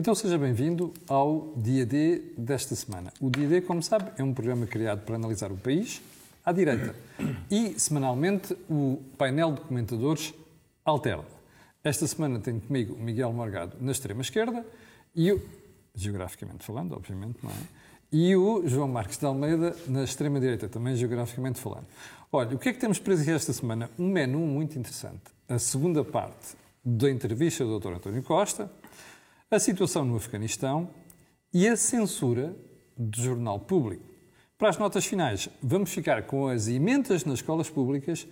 Então seja bem-vindo ao Dia D desta semana. O Dia D, como sabe, é um programa criado para analisar o país à direita e, semanalmente, o painel de comentadores alterna. Esta semana tenho comigo o Miguel Morgado na extrema-esquerda e o, geograficamente falando, obviamente, não é? E o João Marques de Almeida na extrema-direita, também geograficamente falando. Olha, o que é que temos para dizer esta semana? Um menu muito interessante. A segunda parte da entrevista do Dr. António Costa, a situação no Afeganistão e a censura do jornal público. Para as notas finais, vamos ficar com as emendas nas escolas públicas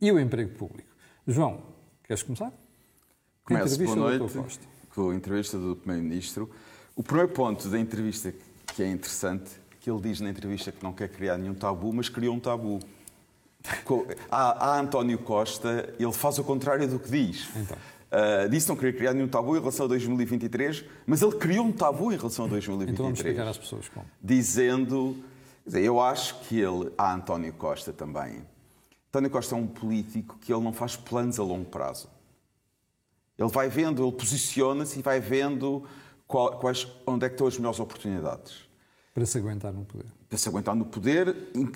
e o emprego público. João, queres começar? Começo, boa noite, com a entrevista do Primeiro-Ministro. O primeiro ponto da entrevista que é interessante, que ele diz na entrevista que não quer criar nenhum tabu, mas criou um tabu. A, a António Costa, ele faz o contrário do que diz. Então. Uh, disse não queria criar nenhum tabu em relação a 2023, mas ele criou um tabu em relação a 2023. Então vamos explicar às pessoas como. Dizendo, dizer, eu acho que ele, a António Costa também, António Costa é um político que ele não faz planos a longo prazo. Ele vai vendo, ele posiciona-se e vai vendo qual, quais, onde é que estão as melhores oportunidades. Para se aguentar no poder. Para se aguentar no poder,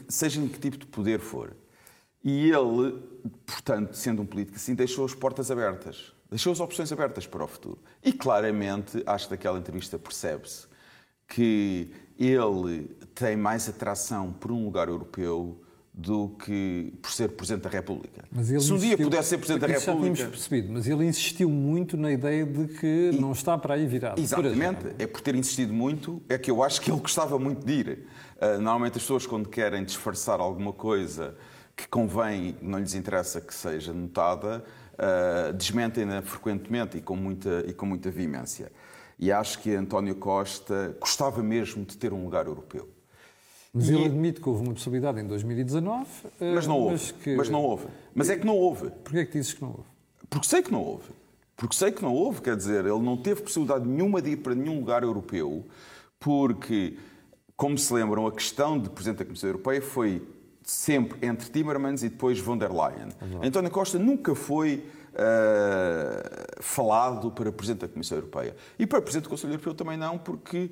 seja em que tipo de poder for. E ele, portanto, sendo um político assim, deixou as portas abertas. Deixou as opções abertas para o futuro. E claramente, acho que daquela entrevista percebe-se que ele tem mais atração por um lugar europeu do que por ser Presidente da República. Se um insistiu, dia pudesse ser Presidente da República... Já tínhamos percebido, mas ele insistiu muito na ideia de que e, não está para aí virado. Exatamente. Por é por ter insistido muito, é que eu acho que ele gostava muito de ir. Uh, normalmente as pessoas, quando querem disfarçar alguma coisa que convém, não lhes interessa que seja notada, uh, desmentem-na frequentemente e com, muita, e com muita veemência. E acho que António Costa gostava mesmo de ter um lugar europeu. Mas e... ele admite que houve uma possibilidade em 2019. Mas não houve. Mas, que... mas não houve. Mas é que não houve. Porquê é que dizes que não houve? Porque sei que não houve. Porque sei que não houve, quer dizer, ele não teve possibilidade nenhuma de ir para nenhum lugar europeu, porque, como se lembram, a questão de Presidente da Comissão Europeia foi sempre entre Timmermans e depois von der Leyen. Exato. António Costa nunca foi uh, falado para Presidente da Comissão Europeia. E para Presidente do Conselho Europeu também não, porque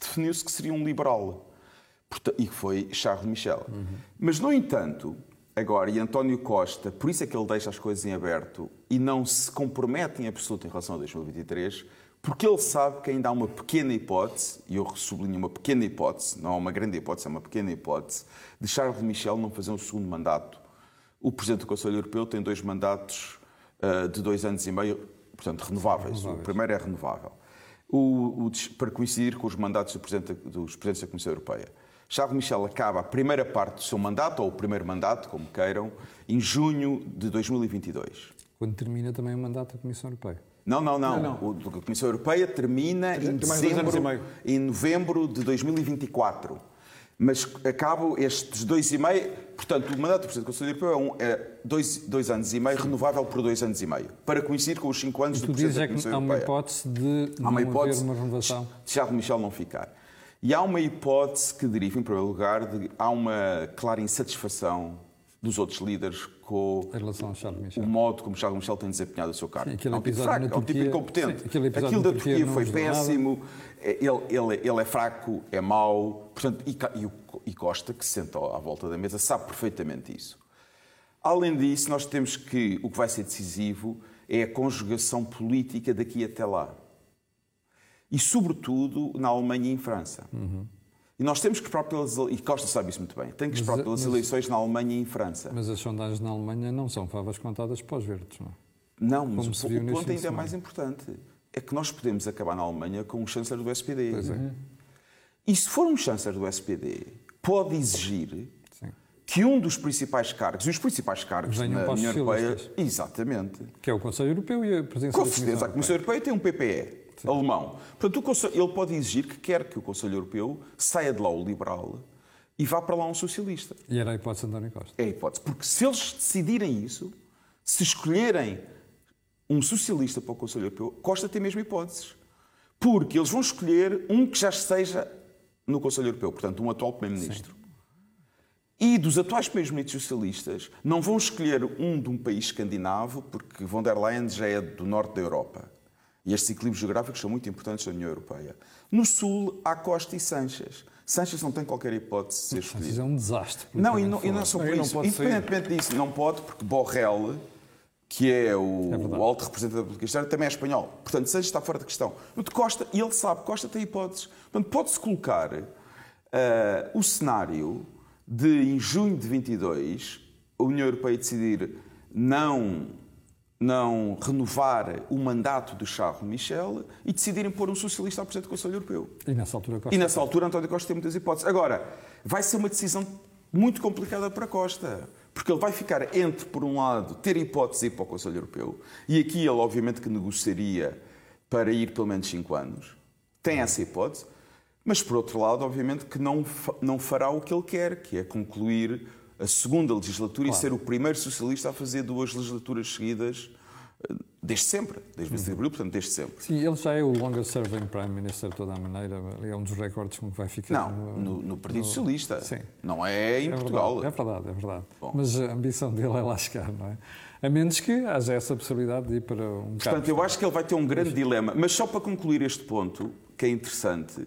definiu-se que seria um liberal e que foi Charles Michel. Uhum. Mas, no entanto, agora, e António Costa, por isso é que ele deixa as coisas em aberto e não se compromete em absoluto em relação a 2023, porque ele sabe que ainda há uma pequena hipótese, e eu sublinho uma pequena hipótese, não é uma grande hipótese, é uma pequena hipótese, de Charles Michel não fazer um segundo mandato. O Presidente do Conselho Europeu tem dois mandatos uh, de dois anos e meio, portanto, renováveis. renováveis. O primeiro é renovável. O, o, para coincidir com os mandatos do Presidente, dos Presidentes da Comissão Europeia. Charles Michel acaba a primeira parte do seu mandato, ou o primeiro mandato, como queiram, em junho de 2022. Quando termina também o mandato da Comissão Europeia. Não, não, não. não, não. O da Comissão Europeia termina em, dezembro, em novembro de 2024. Mas acabo estes dois e meio. Portanto, o mandato do Presidente do Conselho Europeu é, um, é dois, dois anos e meio, renovável por dois anos e meio, para coincidir com os cinco anos do Presidente da Comissão Europeia. Há uma hipótese de há uma hipótese uma renovação. De Charles Michel não ficar. E há uma hipótese que deriva, em primeiro lugar, de há uma clara insatisfação dos outros líderes com o modo como Charles Michel tem desempenhado o seu cargo. Sim, é um tipo fraco, Turquia, é um tipo incompetente. Sim, aquilo da Turquia, Turquia foi péssimo, é, ele, ele, ele, é fraco, é mau, portanto, e, e, e Costa, que se senta à volta da mesa, sabe perfeitamente isso. Além disso, nós temos que, o que vai ser decisivo é a conjugação política daqui até lá e, sobretudo, na Alemanha e em França. Uhum. E nós temos que esperar pelas. E Costa sabe isso muito bem. Tem que esperar mas, pelas mas, eleições na Alemanha e em França. Mas as sondagens na Alemanha não são favas contadas para os verdes, não é? Não, mas o, o ponto ainda é mais importante. É que nós podemos acabar na Alemanha com um chanceler do SPD. Pois é. E se for um chanceler do SPD, pode exigir Sim. que um dos principais cargos, e os principais cargos Venham na União Europeia. Exatamente. Que é o Conselho Europeu e a presidência Com certeza, a Comissão Europeia tem um PPE. Alemão. Portanto, ele pode exigir que quer que o Conselho Europeu saia de lá o liberal e vá para lá um socialista. E era a hipótese de António Costa. É a hipótese. Porque se eles decidirem isso, se escolherem um socialista para o Conselho Europeu, Costa tem mesmo hipóteses. Porque eles vão escolher um que já esteja no Conselho Europeu, portanto, um atual Primeiro-Ministro. E dos atuais primeiros-ministros socialistas, não vão escolher um de um país escandinavo, porque von der Leyen já é do norte da Europa. E estes equilíbrios geográficos são muito importantes na União Europeia. No Sul, há Costa e Sanches. Sanches não tem qualquer hipótese de ser escolhido. Sanches é um desastre. Não, e não, e não é só por isso. Independentemente disso, não pode, porque Borrell, que é o, é o alto representante da política externa, também é espanhol. Portanto, Sanches está fora da questão. O de Costa, e ele sabe, Costa tem hipóteses. Portanto, pode-se colocar uh, o cenário de, em junho de 22, a União Europeia decidir não não renovar o mandato de Charles Michel e decidirem pôr um socialista ao presidente do Conselho Europeu. E nessa altura Costa. E nessa altura António Costa tem muitas hipóteses. Agora, vai ser uma decisão muito complicada para Costa. Porque ele vai ficar entre, por um lado, ter hipótese de ir para o Conselho Europeu, e aqui ele, obviamente, que negociaria para ir pelo menos 5 anos. Tem essa hipótese. Mas, por outro lado, obviamente, que não, não fará o que ele quer, que é concluir a segunda legislatura claro. e ser o primeiro socialista a fazer duas legislaturas seguidas eh, desde sempre, desde 20 de abril, portanto, desde sempre. Sim, ele já é o longest serving Prime Minister de toda a maneira, é um dos recordes com que vai ficar. Não, no, no Partido no... Socialista, Sim. não é em é Portugal. Verdade, é verdade, é verdade. Bom. Mas a ambição dele é lá chegar, não é? A menos que haja essa possibilidade de ir para um Portanto, eu acho que ele vai ter um grande dilema. Mas só para concluir este ponto, que é interessante,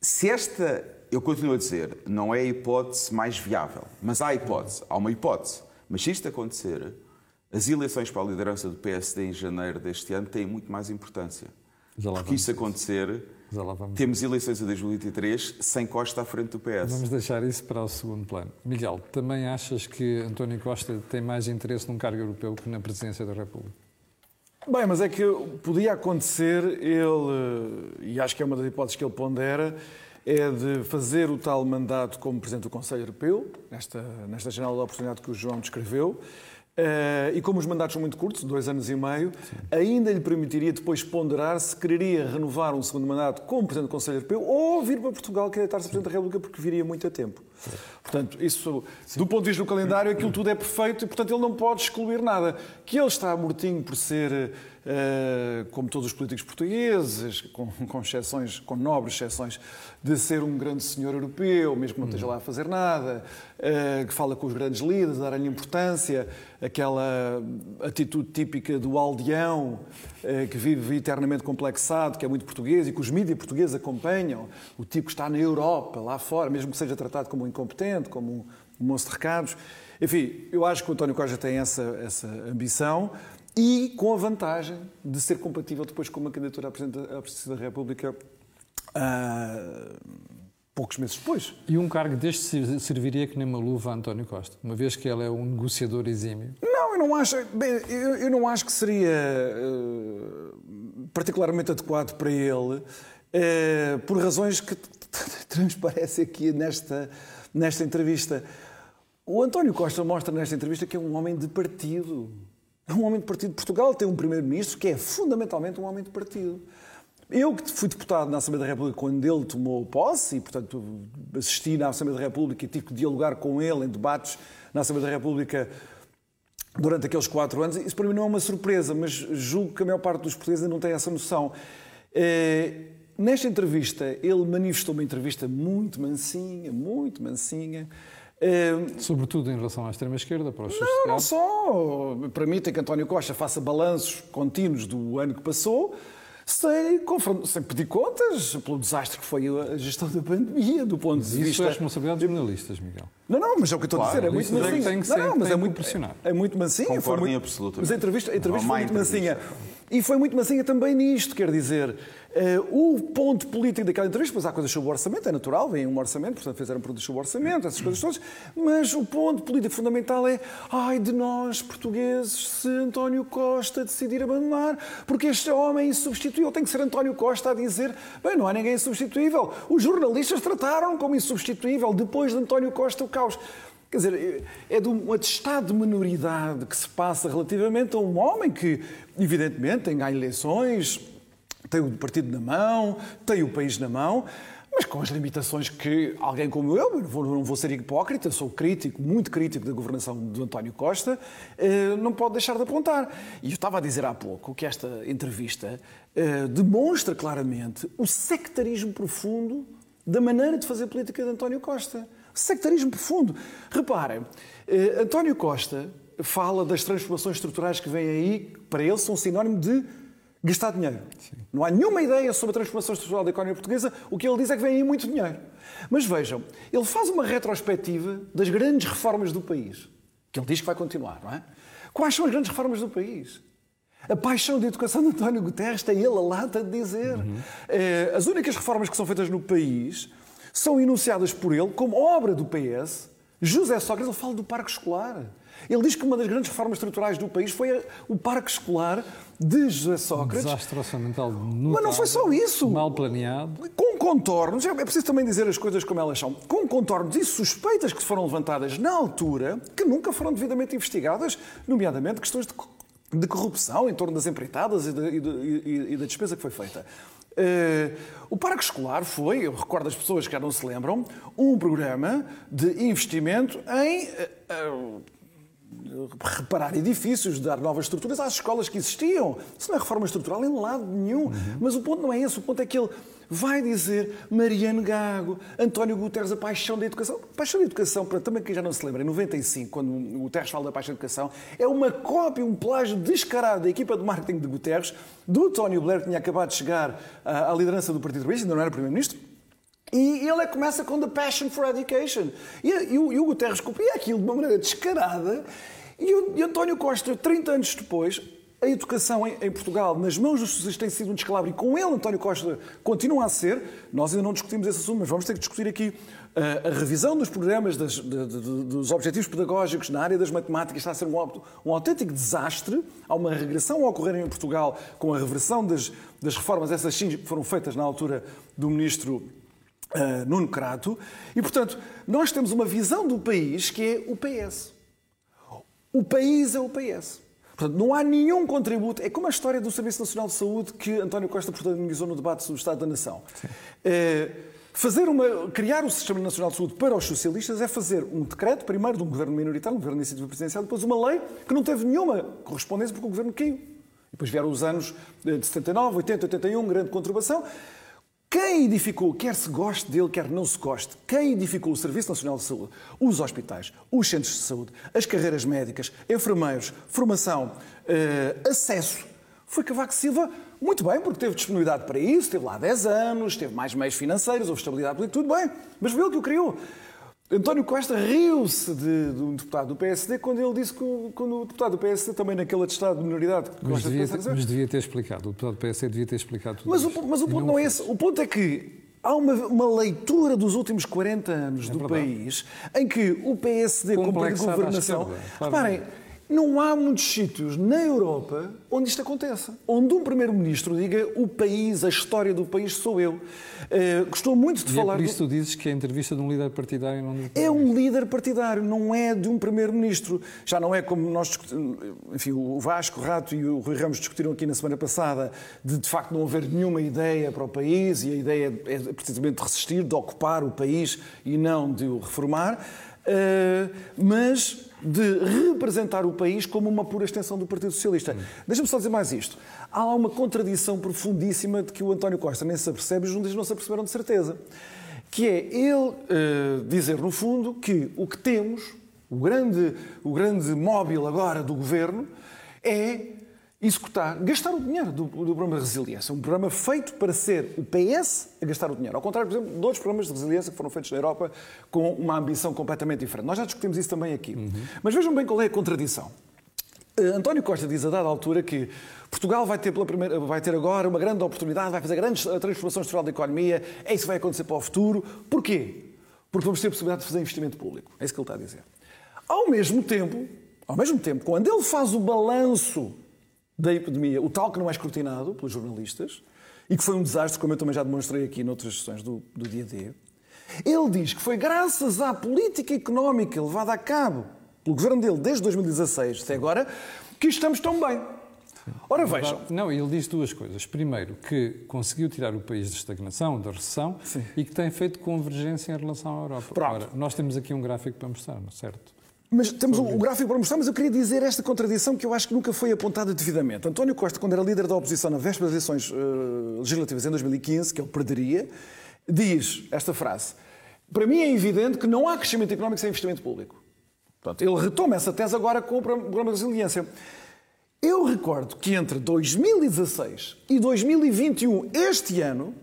se esta eu continuo a dizer, não é a hipótese mais viável, mas há hipótese, há uma hipótese. Mas se isto acontecer, as eleições para a liderança do PSD em janeiro deste ano têm muito mais importância. Porque isso acontecer, temos eleições em 2023 sem Costa à frente do PS. Vamos deixar isso para o segundo plano. Miguel, também achas que António Costa tem mais interesse num cargo europeu que na presidência da República? Bem, mas é que podia acontecer ele, e acho que é uma das hipóteses que ele pondera, é de fazer o tal mandato como Presidente do Conselho Europeu, nesta, nesta janela de oportunidade que o João descreveu. Uh, e como os mandatos são muito curtos, dois anos e meio, Sim. ainda lhe permitiria depois ponderar se quereria renovar um segundo mandato como Presidente do Conselho Europeu ou vir para Portugal candidatar-se a Presidente da República porque viria muito a tempo. Sim. Portanto, isso, Sim. do ponto de vista do calendário, aquilo tudo é perfeito e, portanto, ele não pode excluir nada. Que ele está mortinho por ser eh, como todos os políticos portugueses, com, com exceções, com nobres exceções, de ser um grande senhor europeu, mesmo que não esteja lá a fazer nada, eh, que fala com os grandes líderes, dar-lhe importância, aquela atitude típica do aldeão, eh, que vive eternamente complexado, que é muito português e que os mídias portugueses acompanham, o tipo que está na Europa, lá fora, mesmo que seja tratado como um incompetente, como um moço de recados. Enfim, eu acho que o António Costa tem essa, essa ambição e com a vantagem de ser compatível depois com uma candidatura à presidência da República uh, poucos meses depois. E um cargo deste serviria que nem uma luva a António Costa, uma vez que ele é um negociador exímio? Não, eu não acho, bem, eu, eu, não acho que seria uh, particularmente adequado para ele, uh, por razões que transparecem aqui nesta, nesta entrevista. O António Costa mostra nesta entrevista que é um homem de partido. É um homem de partido Portugal, tem um primeiro-ministro que é fundamentalmente um homem de partido. Eu que fui deputado na Assembleia da República quando ele tomou posse e, portanto, assisti na Assembleia da República e tive que dialogar com ele em debates na Assembleia da República durante aqueles quatro anos, isso para mim não é uma surpresa, mas julgo que a maior parte dos portugueses não tem essa noção. É, nesta entrevista, ele manifestou uma entrevista muito mansinha, muito mansinha, Uh, Sobretudo em relação à extrema-esquerda, para os Não, não só. Permitem que António Costa faça balanços contínuos do ano que passou, sem, sem pedir contas pelo desastre que foi a gestão da pandemia, do ponto de vista. Isso é responsabilidade dos jornalistas, Miguel. Não, não, mas é o que eu estou claro, a dizer, é muito mansinho. Tem que ser, não, mas é muito, pressionado. É, é muito mansinho. Concordo foi muito, absolutamente. Mas a entrevista, a entrevista foi muito mansinha. E foi muito mansinha também nisto, quer dizer, Uh, o ponto político daquela entrevista, pois há coisas sobre o orçamento, é natural, vem um orçamento, portanto fizeram perguntas sobre o orçamento, essas coisas todas, mas o ponto político fundamental é ai de nós, portugueses, se António Costa decidir abandonar, porque este homem é insubstituível, tem que ser António Costa a dizer, bem, não há ninguém insubstituível. Os jornalistas trataram como insubstituível, depois de António Costa o caos. Quer dizer, é de um atestado de minoridade que se passa relativamente a um homem que, evidentemente, tem ganho eleições, tem o partido na mão, tem o país na mão, mas com as limitações que alguém como eu, não vou ser hipócrita, sou crítico, muito crítico da governação de António Costa, eh, não pode deixar de apontar. E eu estava a dizer há pouco que esta entrevista eh, demonstra claramente o sectarismo profundo da maneira de fazer política de António Costa. Sectarismo profundo. Reparem, eh, António Costa fala das transformações estruturais que vêm aí, para ele são sinónimo de gastar dinheiro. Sim. Não há nenhuma ideia sobre a transformação estrutural da economia portuguesa. O que ele diz é que vem aí muito dinheiro. Mas vejam, ele faz uma retrospectiva das grandes reformas do país, que ele diz que vai continuar, não é? Quais são as grandes reformas do país? A paixão de educação de António Guterres tem ele a lata de dizer. Uhum. As únicas reformas que são feitas no país são enunciadas por ele como obra do PS. José Sócrates, ele fala do parque escolar. Ele diz que uma das grandes reformas estruturais do país foi o parque escolar de José Sócrates. Um desastre orçamental notável, Mas não foi só isso. Mal planeado. Com contornos, é preciso também dizer as coisas como elas são, com contornos e suspeitas que foram levantadas na altura, que nunca foram devidamente investigadas, nomeadamente questões de de corrupção em torno das empreitadas e, de, e, de, e, da despesa que foi feita. Uh, o Parque Escolar foi, eu recordo as pessoas que já não se lembram, um programa de investimento em uh, uh, reparar edifícios, dar novas estruturas às escolas que existiam. Isso não é reforma estrutural em lado nenhum. Uhum. Mas o ponto não é esse, o ponto é que ele vai dizer Mariano Gago, António Guterres, a paixão da educação. A paixão da educação, para também quem já não se lembra, em 95, quando o Guterres fala da paixão da educação, é uma cópia, um plágio descarado da equipa de marketing de Guterres, do Tony Blair, que tinha acabado de chegar à liderança do Partido Trabalhista, ainda não era Primeiro-Ministro, e ele começa com The Passion for Education. E, e, o, e o Guterres copia aquilo de uma maneira descarada. E o e António Costa, 30 anos depois, a educação em, Portugal, nas mãos dos socialistas, tem sido um descalabro e com ele, António Costa, continua a ser. Nós ainda não discutimos esse assunto, mas vamos ter que discutir aqui uh, a revisão dos programas, das, de, de, dos objetivos pedagógicos na área das matemáticas. Está a ser um, um autêntico desastre. Há uma regressão a ocorrer em Portugal com a reversão das, das reformas, essas sim foram feitas na altura do ministro uh, Nuno Crato. E, portanto, nós temos uma visão do país que é o PS. O país é o PS. Portanto, não há nenhum contributo. É como a história do Serviço Nacional de Saúde que António Costa protagonizou no debate sobre o Estado da Nação. É, fazer uma, criar o Sistema Nacional de Saúde para os socialistas é fazer um decreto, primeiro de um governo minoritário, um governo de iniciativa presidencial, depois uma lei que não teve nenhuma correspondência porque o governo caiu. Depois vieram os anos de 79, 80, 81, grande conturbação. Quem edificou, quer se goste dele, quer não se goste, quem edificou o Serviço Nacional de Saúde, os hospitais, os centros de saúde, as carreiras médicas, enfermeiros, formação, uh, acesso, foi Cavaco Silva muito bem, porque teve disponibilidade para isso, teve lá 10 anos, teve mais meios financeiros, houve estabilidade política, tudo bem. Mas foi ele que o criou. António Costa riu-se de, de, um deputado do PSD quando ele disse que quando o deputado do PSD, também naquele atestado de minoridade que mas devia, ter, mas devia ter explicado, o deputado do PSD devia ter explicado tudo Mas, o, mas o ponto não, não é esse. O ponto é que há uma, uma, leitura dos últimos 40 anos é do verdade. país em que o PSD, como governação. Reparem, não há muitos sítios na Europa onde isto aconteça. Onde um primeiro-ministro diga o país, a história do país sou eu. Uh, gostou muito de e falar... É por isso do... tu dizes que é a entrevista de um líder partidário não É um líder partidário, não é de um primeiro-ministro. Já não é como nós Enfim, o Vasco Rato e o Rui Ramos discutiram aqui na semana passada de, de facto, não haver nenhuma ideia para o país e a ideia é precisamente de resistir, de ocupar o país e não de o reformar. Uh, mas de representar o país como uma pura extensão do Partido Socialista. Hum. Deixa-me só dizer mais isto. Há uma contradição profundíssima de que o António Costa nem se apercebe e os juntos não se aperceberam de certeza. Que é ele uh, dizer, no fundo, que o que temos, o grande, o grande móvel agora do governo, é executar, gastar o dinheiro do, do programa de resiliência. Um programa feito para ser o PS a gastar o dinheiro. Ao contrário, por exemplo, de outros programas de resiliência que foram feitos na Europa com uma ambição completamente diferente. Nós já discutimos isso também aqui. Uhum. Mas vejam bem qual é a contradição. Uh, António Costa diz a dada altura que Portugal vai ter, pela primeira, vai ter agora uma grande oportunidade, vai fazer grandes transformações estrutural da economia, é isso que vai acontecer para o futuro. Porquê? Porque vamos ter a possibilidade de fazer investimento público. É isso que ele está a dizer. Ao mesmo tempo, ao mesmo tempo, quando ele faz o balanço da epidemia, o tal que não é escrutinado pelos jornalistas, e que foi um desastre, como eu também já demonstrei aqui noutras sessões do, do dia D, ele diz que foi graças à política económica levada a cabo pelo governo dele desde 2016 até agora que estamos tão bem. Ora, vejam. Não, ele diz duas coisas. Primeiro, que conseguiu tirar o país da estagnação, da recessão, Sim. e que tem feito convergência em relação à Europa. Pronto. Ora, nós temos aqui um gráfico para mostrar, certo? Mas temos o, gráfico para mostrar, mas eu queria dizer esta contradição que eu acho que nunca foi apontada devidamente. António Costa, quando era líder da oposição na véspera das eleições uh, legislativas em 2015, que ele perderia, diz esta frase: Para mim é evidente que não há crescimento económico sem investimento público. Portanto, ele retoma essa tese agora com o programa de resiliência. Eu recordo que entre 2016 e 2021, este ano,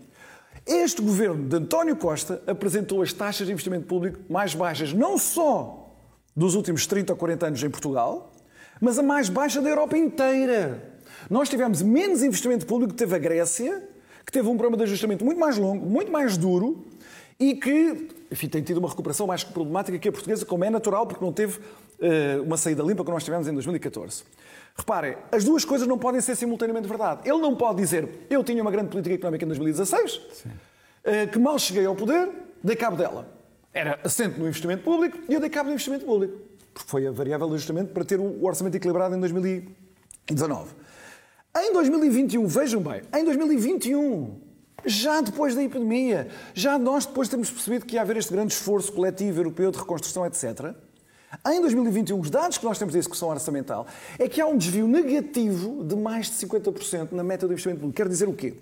este governo de António Costa apresentou as taxas de investimento público mais baixas, não só dos últimos 30 ou 40 anos em Portugal, mas a mais baixa da Europa inteira. Nós tivemos menos investimento público que teve a Grécia, que teve um programa de ajustamento muito mais longo, muito mais duro e que enfim, tem tido uma recuperação mais problemática que a portuguesa, como é natural, porque não teve uh, uma saída limpa que nós tivemos em 2014. Reparem, as duas coisas não podem ser simultaneamente verdade. Ele não pode dizer eu tinha uma grande política económica em 2016, uh, que mal cheguei ao poder, dei cabo dela. Era assente no investimento público e eu dei cabo do investimento público. Porque foi a variável de ajustamento para ter o orçamento equilibrado em 2019. Em 2021, vejam bem, em 2021, já depois da epidemia, já nós depois temos percebido que ia haver este grande esforço coletivo europeu de reconstrução, etc. Em 2021, os dados que nós temos de execução orçamental é que há um desvio negativo de mais de 50% na meta do investimento público. Quer dizer o quê?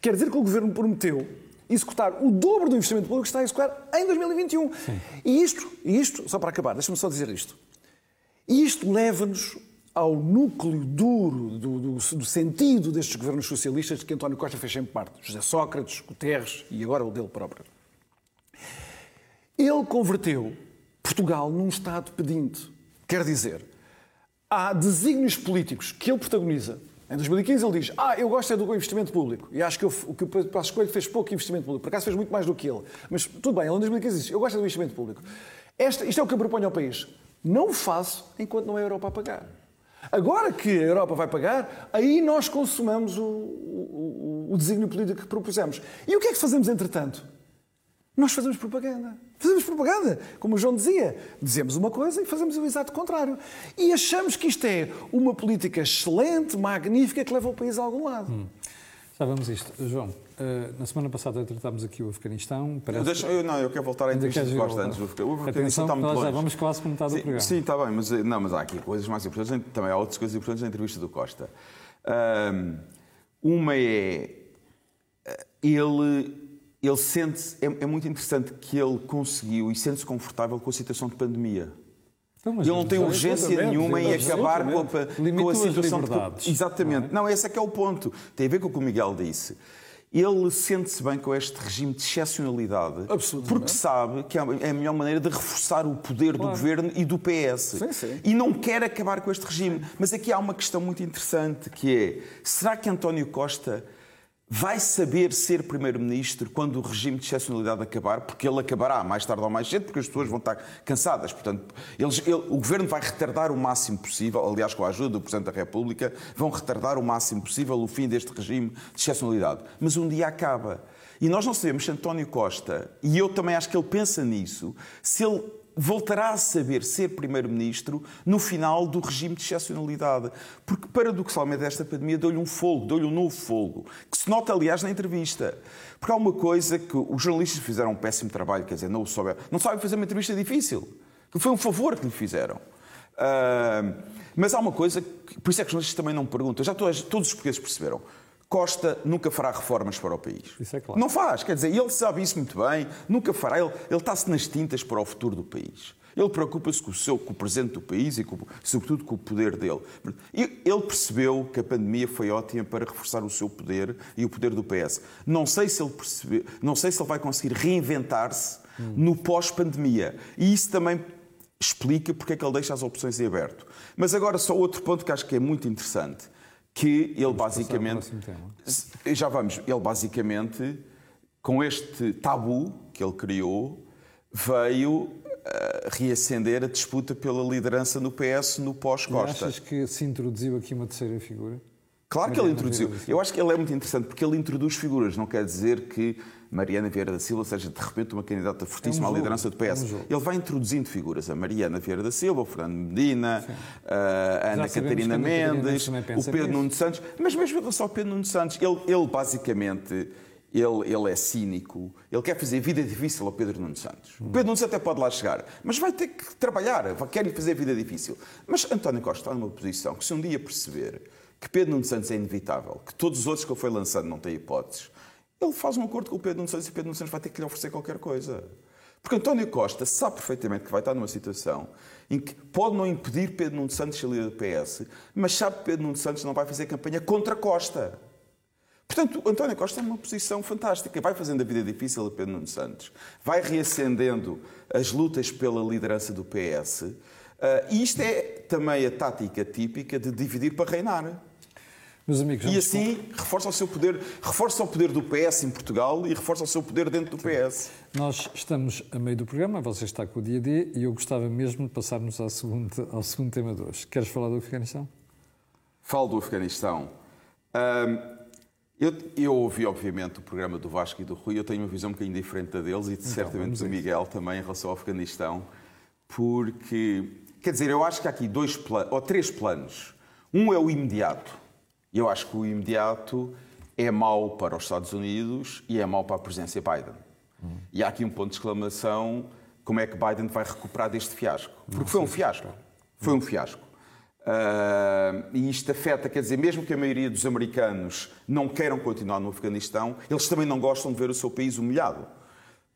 Quer dizer que o Governo prometeu executar o dobro do investimento público que está a executar em 2021. Sim. E isto, isto, só para acabar, deixa-me só dizer isto. Isto leva-nos ao núcleo duro do, do, do, sentido destes governos socialistas de que António Costa fez sempre parte. José Sócrates, Guterres e agora o dele próprio. Ele converteu Portugal num Estado pedinte. Quer dizer, há desígnios políticos que ele protagoniza. Em 2015 ele diz, ah, eu gosto é do investimento público. E acho que, eu, que o Passos Coelho fez pouco investimento público. Por acaso fez muito mais do que ele. Mas tudo bem, ele em 2015 diz, eu gosto é do investimento público. Esta, isto é o que eu proponho ao país. Não o faço enquanto não é a Europa a pagar. Agora que a Europa vai pagar, aí nós consumamos o, o, o desígnio político que propusemos. E o que é que fazemos entretanto? Nós fazemos propaganda. Fazemos propaganda. Como o João dizia, dizemos uma coisa e fazemos o exato contrário. E achamos que isto é uma política excelente, magnífica, que leva o país a algum lado. Hum. Já vamos isto. João, Uh, na semana passada tratámos aqui o Afeganistão. Parece... Deixa, eu, não, eu quero voltar à entrevista de Costa antes do Afeganistão. O Afeganistão está muito longe. Já vamos quase com metade sim, do programa. Sim, está bem, mas, eh, não, mas há aqui coisas mais importantes. Também há outras coisas importantes na entrevista do Costa. Uh, uma é. Eh, ele, ele sente. É, é muito interessante que ele conseguiu e sente-se confortável com a situação de pandemia. Então, ele não tem urgência nenhuma em acabar com a, com a situação de. Exatamente. Não, é? não, esse é que é o ponto. Tem a ver com o que o Miguel disse ele sente-se bem com este regime de excepcionalidade porque sabe que é, é a melhor maneira de reforçar o poder claro. do governo e do PS. Sim, sim. E não quer acabar com este regime. Mas aqui há uma questão muito interessante que é: será que António Costa vai saber ser Primeiro-Ministro quando o regime de excepcionalidade acabar, porque ele acabará mais tarde ou mais cedo, porque as pessoas vão estar cansadas. Portanto, eles, ele, o Governo vai retardar o máximo possível, aliás, com a ajuda do Presidente da República, vão retardar o máximo possível o fim deste regime de excepcionalidade. Mas um dia acaba. E nós não sabemos se António Costa, e eu também acho que ele pensa nisso, se ele voltará a saber ser Primeiro-Ministro no final do regime de excepcionalidade. Porque, paradoxalmente, esta pandemia deu-lhe um fogo, deu-lhe um novo fogo, que se nota, aliás, na entrevista. Porque há uma coisa que os jornalistas fizeram um péssimo trabalho, quer dizer, não, souber, não sabem fazer uma entrevista difícil. Que foi um favor que lhe fizeram. Uh, mas há uma coisa, por isso é que os jornalistas também não perguntam, já todos, todos os portugueses perceberam. Costa nunca fará reformas para o país. Isso é claro. Não faz, quer dizer, ele sabe isso muito bem, nunca fará. Ele, ele está-se nas tintas para o futuro do país. Ele preocupa-se com o seu, com o presente do país e, com, sobretudo, com o poder dele. Ele percebeu que a pandemia foi ótima para reforçar o seu poder e o poder do PS. Não sei se ele percebeu, não sei se ele vai conseguir reinventar-se hum. no pós-pandemia. E isso também explica porque é que ele deixa as opções em aberto. Mas agora só outro ponto que acho que é muito interessante que ele basicamente. Já vamos, ele basicamente, com este tabu que ele criou, veio uh, reacender a disputa pela liderança no PS no pós-Costa. Achas que se introduziu aqui uma terceira figura? Claro que ele introduziu. Eu acho que ele é muito interessante porque ele introduz figuras. Não quer dizer que Mariana Vieira da Silva seja de repente uma candidata fortíssima é um à liderança do PS. É um ele vai introduzindo figuras. A Mariana Vieira da Silva, o Fernando Medina, a Ana Catarina Mendes, o Pedro Nuno Santos. Mas mesmo não só o Pedro Nuno Santos, ele, ele basicamente. Ele, ele, é cínico, ele quer fazer vida difícil ao Pedro Nuno Santos. O Pedro Nuno Santos até pode lá chegar, mas vai ter que trabalhar, quer fazer vida difícil. Mas António Costa está numa posição que, se um dia perceber que Pedro Nuno Santos é inevitável, que todos os outros que ele foi lançando não têm hipóteses, ele faz um acordo com o Pedro Nuno Santos e o Pedro Nuno Santos vai ter que lhe oferecer qualquer coisa. Porque António Costa sabe perfeitamente que vai estar numa situação em que pode não impedir Pedro Nuno Santos de sair do PS, mas sabe que Pedro Nuno Santos não vai fazer campanha contra Costa. Portanto, António Costa é uma posição fantástica. Vai fazendo a vida difícil a Pedro Nuno Santos, vai reacendendo as lutas pela liderança do PS. Uh, e isto é também a tática típica de dividir para reinar. Meus amigos, e assim reforça o seu poder, reforça o poder do PS em Portugal e reforça o seu poder dentro do PS. Nós estamos a meio do programa, você está com o dia D e eu gostava mesmo de passarmos ao segundo, ao segundo tema de hoje. Queres falar do Afeganistão? Falo do Afeganistão. eu, eu, ouvi, obviamente, o programa do Vasco e do Rui. Eu tenho uma visão um bocadinho diferente da deles e então, certamente do Miguel também em relação ao Afeganistão, porque, quer dizer, eu acho que há aqui dois ou três planos. Um é o imediato e eu acho que o imediato é mau para os Estados Unidos e é mau para a presidência Biden. Hum. E há aqui um ponto de exclamação: como é que Biden vai recuperar deste fiasco? Porque foi um fiasco. Foi um fiasco. Uh, e isto afeta, quer dizer, mesmo que a maioria dos americanos não queiram continuar no Afeganistão, eles também não gostam de ver o seu país humilhado.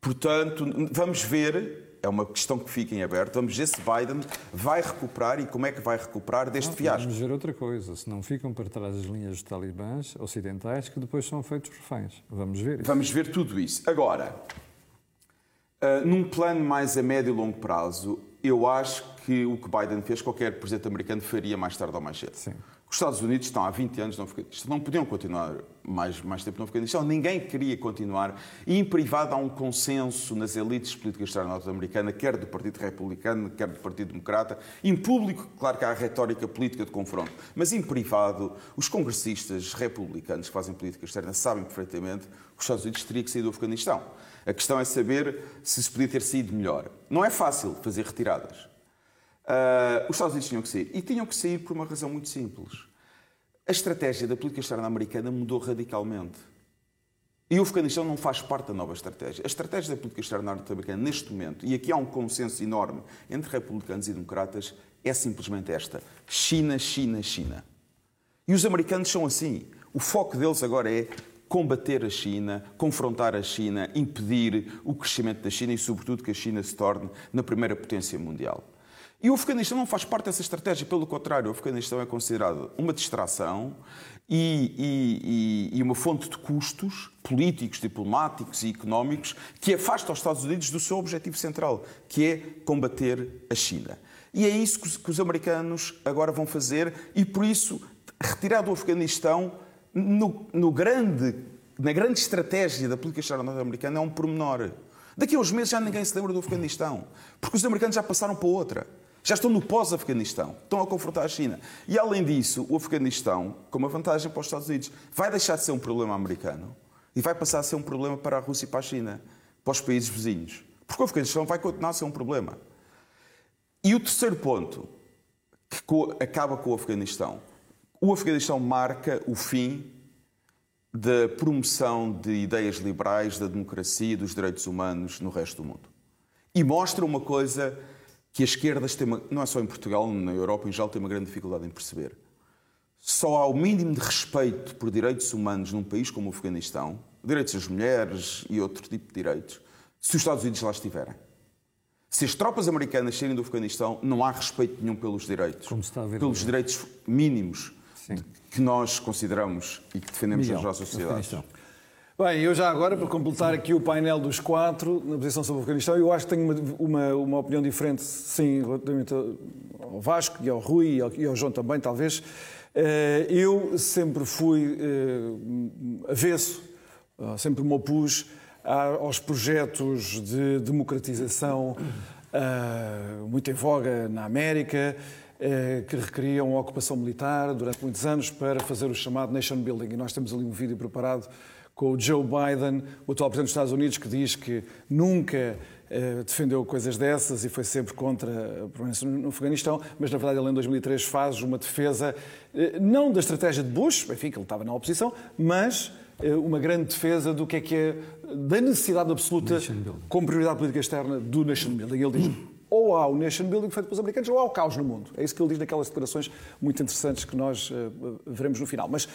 Portanto, vamos ver é uma questão que fica em aberto. Vamos ver se Biden vai recuperar e como é que vai recuperar deste não, fiasco. Vamos ver outra coisa. Se não ficam para trás as linhas dos talibãs ocidentais que depois são feitos reféns. Vamos ver isso. Vamos ver tudo isso. Agora, uh, num plano mais a médio e longo prazo, eu acho que o que Biden fez, qualquer presidente americano faria mais tarde ou mais cedo. Sim. Os Estados Unidos estão há 20 anos no Afeganistão. Não podiam continuar mais, mais tempo no Afeganistão. Ninguém queria continuar. E em privado há um consenso nas elites políticas norte-americanas, quer do Partido Republicano, quer do Partido Democrata. Em público, claro que há a retórica política de confronto. Mas em privado, os congressistas republicanos que fazem política externa sabem perfeitamente que os Estados Unidos teriam que sair do Afeganistão. A questão é saber se se podia ter saído melhor. Não é fácil fazer retiradas. Uh, os Estados Unidos tinham que sair. E tinham que sair por uma razão muito simples. A estratégia da política externa americana mudou radicalmente. E o Afeganistão não faz parte da nova estratégia. A estratégia da política externa norte-americana, neste momento, e aqui há um consenso enorme entre republicanos e democratas, é simplesmente esta: China, China, China. E os americanos são assim. O foco deles agora é combater a China, confrontar a China, impedir o crescimento da China e, sobretudo, que a China se torne na primeira potência mundial. E o Afeganistão não faz parte dessa estratégia, pelo contrário, o Afeganistão é considerado uma distração e, e, e, uma fonte de custos políticos, diplomáticos e económicos que afasta os Estados Unidos do seu objetivo central, que é combater a China. E é isso que os, que os americanos agora vão fazer e, por isso, retirar do Afeganistão, no, no grande, na grande estratégia da política externa norte-americana, é um pormenor. Daqui a uns meses já ninguém se lembra do Afeganistão, porque os americanos já passaram para outra. Já estão no pós-Afeganistão, estão a confrontar a China. E além disso, o Afeganistão, com uma vantagem para os Estados Unidos, vai deixar de ser um problema americano e vai passar a ser um problema para a Rússia e para a China, para os países vizinhos. Porque o Afeganistão vai continuar a ser um problema. E o terceiro ponto, que acaba com o Afeganistão. O Afeganistão marca o fim da promoção de ideias liberais, da democracia e dos direitos humanos no resto do mundo. E mostra uma coisa que as esquerdas têm, uma, não é só em Portugal, na Europa em geral, têm uma grande dificuldade em perceber. Só há o mínimo de respeito por direitos humanos num país como o Afeganistão, direitos das mulheres e outro tipo de direitos, se os Estados Unidos lá estiverem. Se as tropas americanas saírem do Afeganistão, não há respeito nenhum pelos direitos. pelos direitos mínimos Sim. que nós consideramos e que defendemos Miguel, nas nossas sociedades. Bem, eu já agora, para completar aqui o painel dos quatro na posição sobre o Afeganistão, eu acho que tenho uma, uma, uma opinião diferente, sim, relativamente ao Vasco e ao Rui e ao, e ao João também, talvez. Eh, eu sempre fui eh, avesso, eh, sempre me opus aos projetos de democratização muito em voga na América, que requeriam a ocupação militar durante muitos anos para fazer o chamado nation building. E nós temos ali um vídeo preparado com o Joe Biden, o atual presidente dos Estados Unidos, que diz que nunca eh, defendeu coisas dessas e foi sempre contra a permanência no Afeganistão, mas na verdade ele em 2003 faz uma defesa, eh, não da estratégia de Bush, enfim, que ele estava na oposição, mas eh, uma grande defesa do que é que é, da necessidade absoluta, como prioridade política externa, do nation building. Ele diz, ou há o nation building feito pelos americanos, ou há o caos no mundo. É isso que ele diz naquelas declarações muito interessantes que nós veremos no final. Mas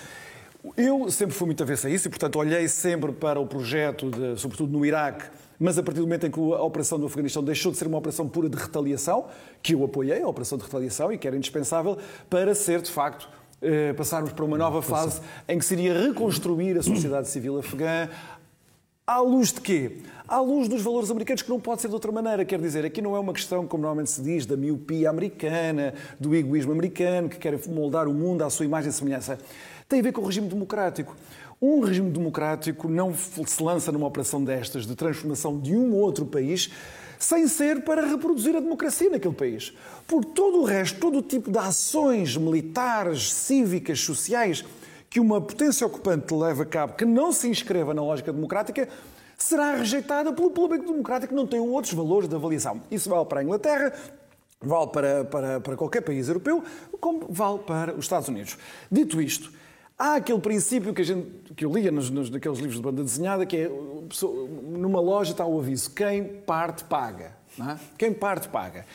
Eu sempre fui muito avesso a isso e, portanto, olhei sempre para o projeto, de, sobretudo no Iraque, mas a partir do momento em que a operação do Afeganistão deixou de ser uma operação pura de retaliação, que eu apoiei, a operação de retaliação, e que era indispensável para ser, de facto, eh, passarmos para uma nova fase em que seria reconstruir a sociedade civil afegã à luz de quê? À luz dos valores americanos, que não pode ser de outra maneira. Quer dizer, aqui não é uma questão, como normalmente se diz, da miopia americana, do egoísmo americano, que quer moldar o mundo à sua imagem e semelhança. Tem a ver com o regime democrático. Um regime democrático não se lança numa operação destas, de transformação de um ou outro país, sem ser para reproduzir a democracia naquele país. Por todo o resto, todo o tipo de ações militares, cívicas, sociais que uma potência ocupante leva a cabo que não se inscreva na lógica democrática, será rejeitada pelo público democrático que não tem outros valores de avaliação. Isso vale para a Inglaterra, vale para, para, para qualquer país europeu, como vale para os Estados Unidos. Dito isto, Há aquele princípio que, a gente, que eu lia nos, nos, naqueles livros de banda desenhada, que é, numa loja está o aviso, quem parte paga. É? Quem parte paga.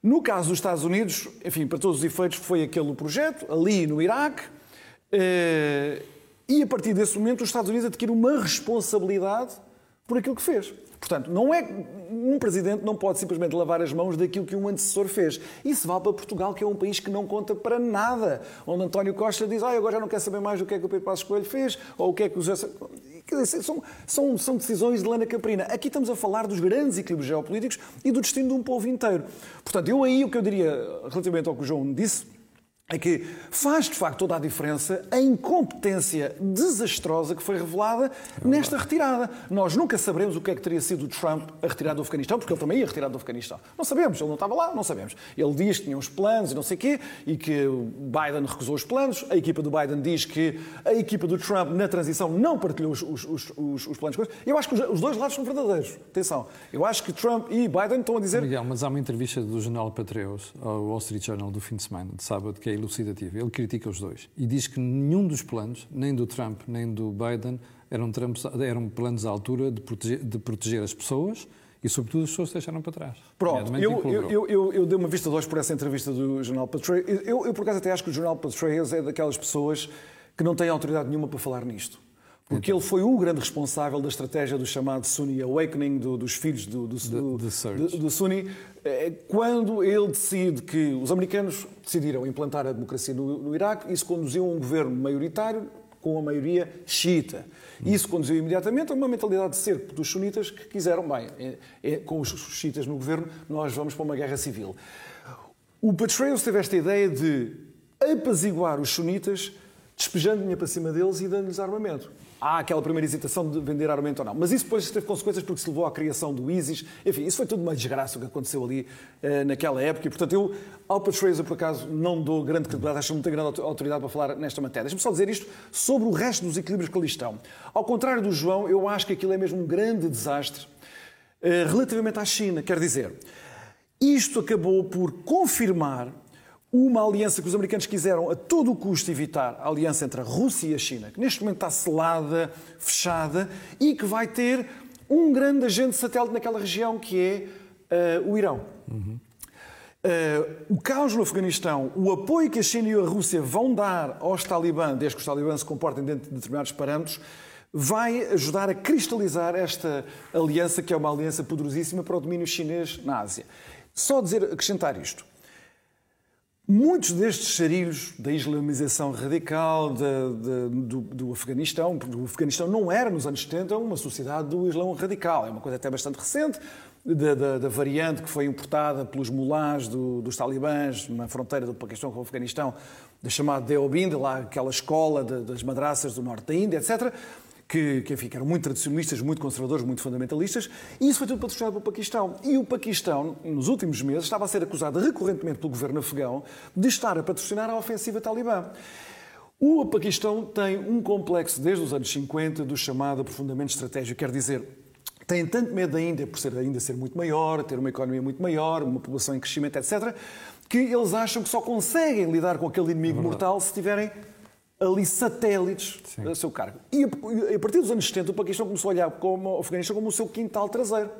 No caso dos Estados Unidos, enfim, para todos os efeitos, foi aquele projeto, ali no Iraque, e a partir desse momento os Estados Unidos adquiriram uma responsabilidade por aquilo que fez. Portanto, não é um presidente não pode simplesmente lavar as mãos daquilo que um antecessor fez. Isso vale para Portugal, que é um país que não conta para nada. Onde António Costa diz, ah, agora já não quer saber mais o que é que o Pedro Passos Coelho fez, ou o que é que os... São, são, são decisões de lana caprina. Aqui estamos a falar dos grandes equilíbrios geopolíticos e do destino de um povo inteiro. Portanto, eu aí o que eu diria relativamente ao que o João disse, é que faz de facto toda a diferença a incompetência desastrosa que foi revelada é nesta retirada. Nós nunca saberemos o que é que teria sido Trump a retirar do Afeganistão, porque ele também ia retirar do Afeganistão. Não sabemos, ele não estava lá, não sabemos. Ele diz que tinha uns planos e não sei o quê, e que Biden recusou os planos. A equipa do Biden diz que a equipa do Trump na transição não partilhou os, os, os, os planos. Eu acho que os dois lados são verdadeiros. Atenção. Eu acho que Trump e Biden estão a dizer. Miguel, mas há uma entrevista do jornal Patreus ao Wall Street Journal do fim de semana, de sábado, que é elucidativo. Ele critica os dois e diz que nenhum dos planos, nem do Trump nem do Biden, eram, eram planos à altura de proteger, de proteger as pessoas e, sobretudo, as pessoas se deixaram para trás. Pronto, eu, eu, eu, eu, dei uma vista de olhos por essa entrevista do jornal Patreus. Eu, eu, por acaso, até acho que o jornal Patreus é daquelas pessoas que não têm autoridade nenhuma para falar nisto. Porque ele foi o grande responsável da estratégia do chamado Sunni Awakening, do, dos filhos do, do, do, do, do Sunni, é, quando ele decide que os americanos decidiram implantar a democracia no, no Iraque, isso conduziu a um governo maioritário com a maioria xiita. Isso conduziu imediatamente a uma mentalidade de cerco dos sunitas que quiseram, bem, é, é, com os xiitas no governo, nós vamos para uma guerra civil. O Petraeus teve esta ideia de apaziguar os sunitas, despejando dinheiro para cima deles e dando-lhes armamento há aquela primeira hesitação de vender armamento ou não. Mas isso depois teve consequências porque se levou à criação do ISIS. Enfim, isso foi tudo uma desgraça o que aconteceu ali uh, naquela época. E, portanto, eu, ao por acaso, não dou grande credibilidade, acho que não tenho grande autoridade para falar nesta matéria. Deixa-me só dizer isto sobre o resto dos equilíbrios que ali estão. Ao contrário do João, eu acho que aquilo é mesmo um grande desastre uh, relativamente à China. Quer dizer, isto acabou por confirmar uma aliança que os americanos quiseram a todo o custo evitar, a aliança entre a Rússia e a China, que neste momento está selada, fechada e que vai ter um grande agente satélite naquela região que é uh, o Irão. Uhum. Uh, o caos no Afeganistão, o apoio que a China e a Rússia vão dar aos talibãs, desde que os talibãs se comportem dentro de determinados parâmetros, vai ajudar a cristalizar esta aliança, que é uma aliança poderosíssima para o domínio chinês na Ásia. Só dizer, acrescentar isto. Muitos destes charilhos da islamização radical de, de, do, do, Afeganistão, porque o Afeganistão não era nos anos 70 uma sociedade do Islão radical, é uma coisa até bastante recente, da, da, da variante que foi importada pelos mulás do, dos talibãs na fronteira do Paquistão com o Afeganistão, da chamada Deobind, lá aquela escola de, das madraças do norte da Índia, etc que, que, enfim, que eram muito tradicionalistas, muito conservadores, muito fundamentalistas, e isso foi tudo patrocinado pelo Paquistão. E o Paquistão, nos últimos meses, estava a ser acusado recorrentemente pelo governo afegão de estar a patrocinar a ofensiva talibã. O Paquistão tem um complexo desde os anos 50 do chamado aprofundamento estratégico, quer dizer, tem tanto medo da Índia por ser, ainda ser muito maior, ter uma economia muito maior, uma população em crescimento, etc., que eles acham que só conseguem lidar com aquele inimigo é mortal se tiverem ali satélites Sim. a seu cargo. E a partir dos anos 70, o Paquistão começou a olhar como o Afeganistão como o seu quintal traseiro.